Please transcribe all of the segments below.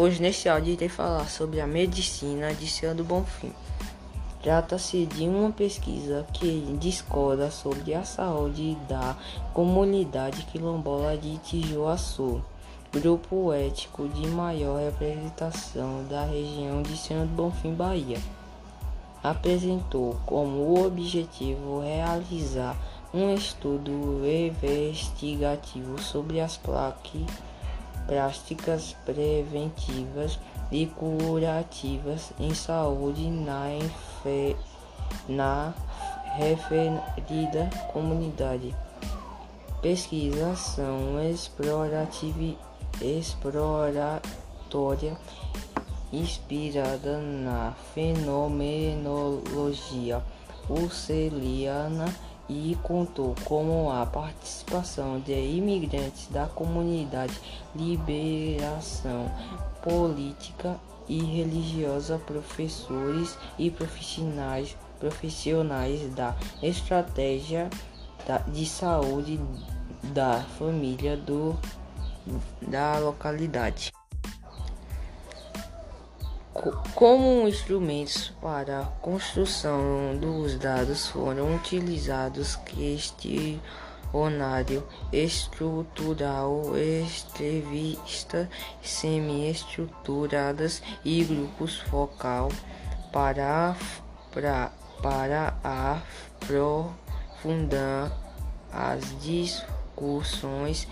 Hoje neste áudio irei falar sobre a medicina de Senhor do Bonfim. Trata-se de uma pesquisa que discorda sobre a saúde da comunidade quilombola de Tijuaçu, grupo ético de maior representação da região de Senhor do Bonfim, Bahia. Apresentou como objetivo realizar um estudo investigativo sobre as plaques práticas preventivas e curativas em saúde na, na referida comunidade. Pesquisação explorativa, exploratória inspirada na fenomenologia uceliana e contou com a participação de imigrantes da comunidade, liberação política e religiosa, professores e profissionais, profissionais da estratégia de saúde da família do, da localidade como instrumentos para a construção dos dados foram utilizados questionário estrutural, entrevistas semi-estruturadas e grupos focal para, para, para aprofundar as discussões,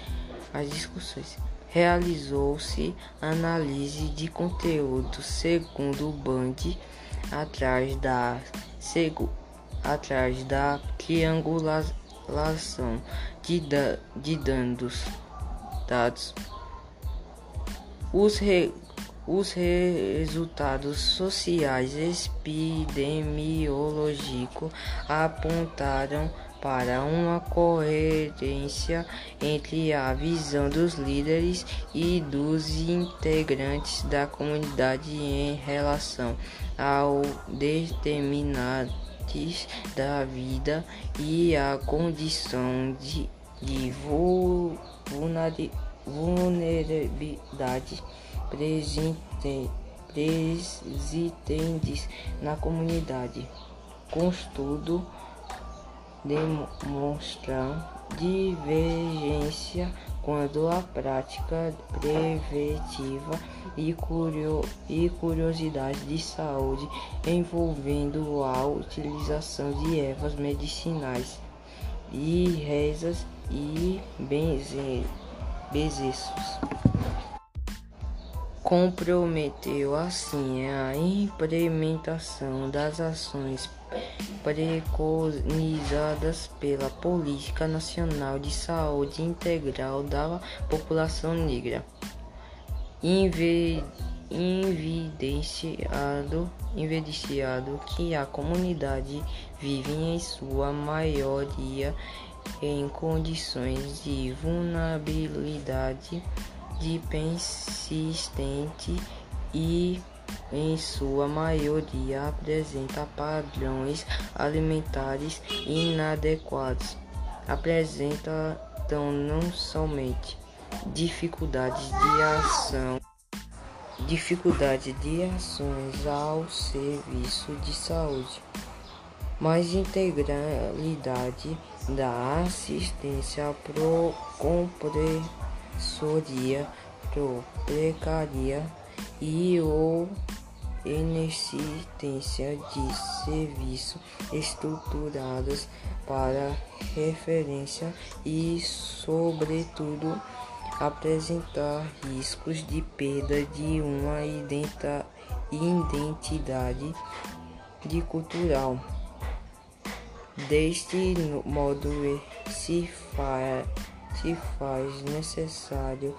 as discussões realizou-se análise de conteúdo segundo o Band atrás da, segu, atrás da triangulação de, da, de dados. dados. Os, re, os resultados sociais epidemiológicos apontaram para uma coerência entre a visão dos líderes e dos integrantes da comunidade em relação ao determinantes da vida e a condição de, de vulnerabilidade presente, presentes na comunidade. Contudo, demonstram divergência quando a prática preventiva e, curio curiosidade de saúde envolvendo a utilização de ervas medicinais e rezas e bezerros. Comprometeu assim a implementação das ações preconizadas pela Política Nacional de Saúde Integral da População Negra, evidenciado, evidenciado que a comunidade vive em sua maioria em condições de vulnerabilidade de persistente e em sua maioria apresenta padrões alimentares inadequados. Apresenta então não somente dificuldades de ação, dificuldade de ações ao serviço de saúde, mas integralidade da assistência pro compre soria, pro precaria e ou inexistência de serviços estruturados para referência e, sobretudo, apresentar riscos de perda de uma identidade de cultural. Deste modo, se faz se faz necessário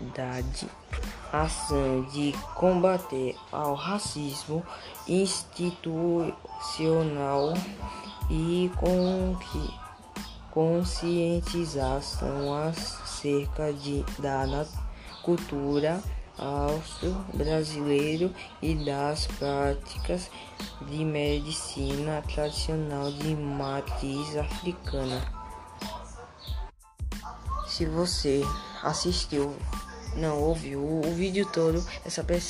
integridade ação de combater ao racismo institucional e com que conscientização acerca de, da cultura austro-brasileiro e das práticas de medicina tradicional de matriz africana. se você assistiu, não ouviu o vídeo todo, essa pessoa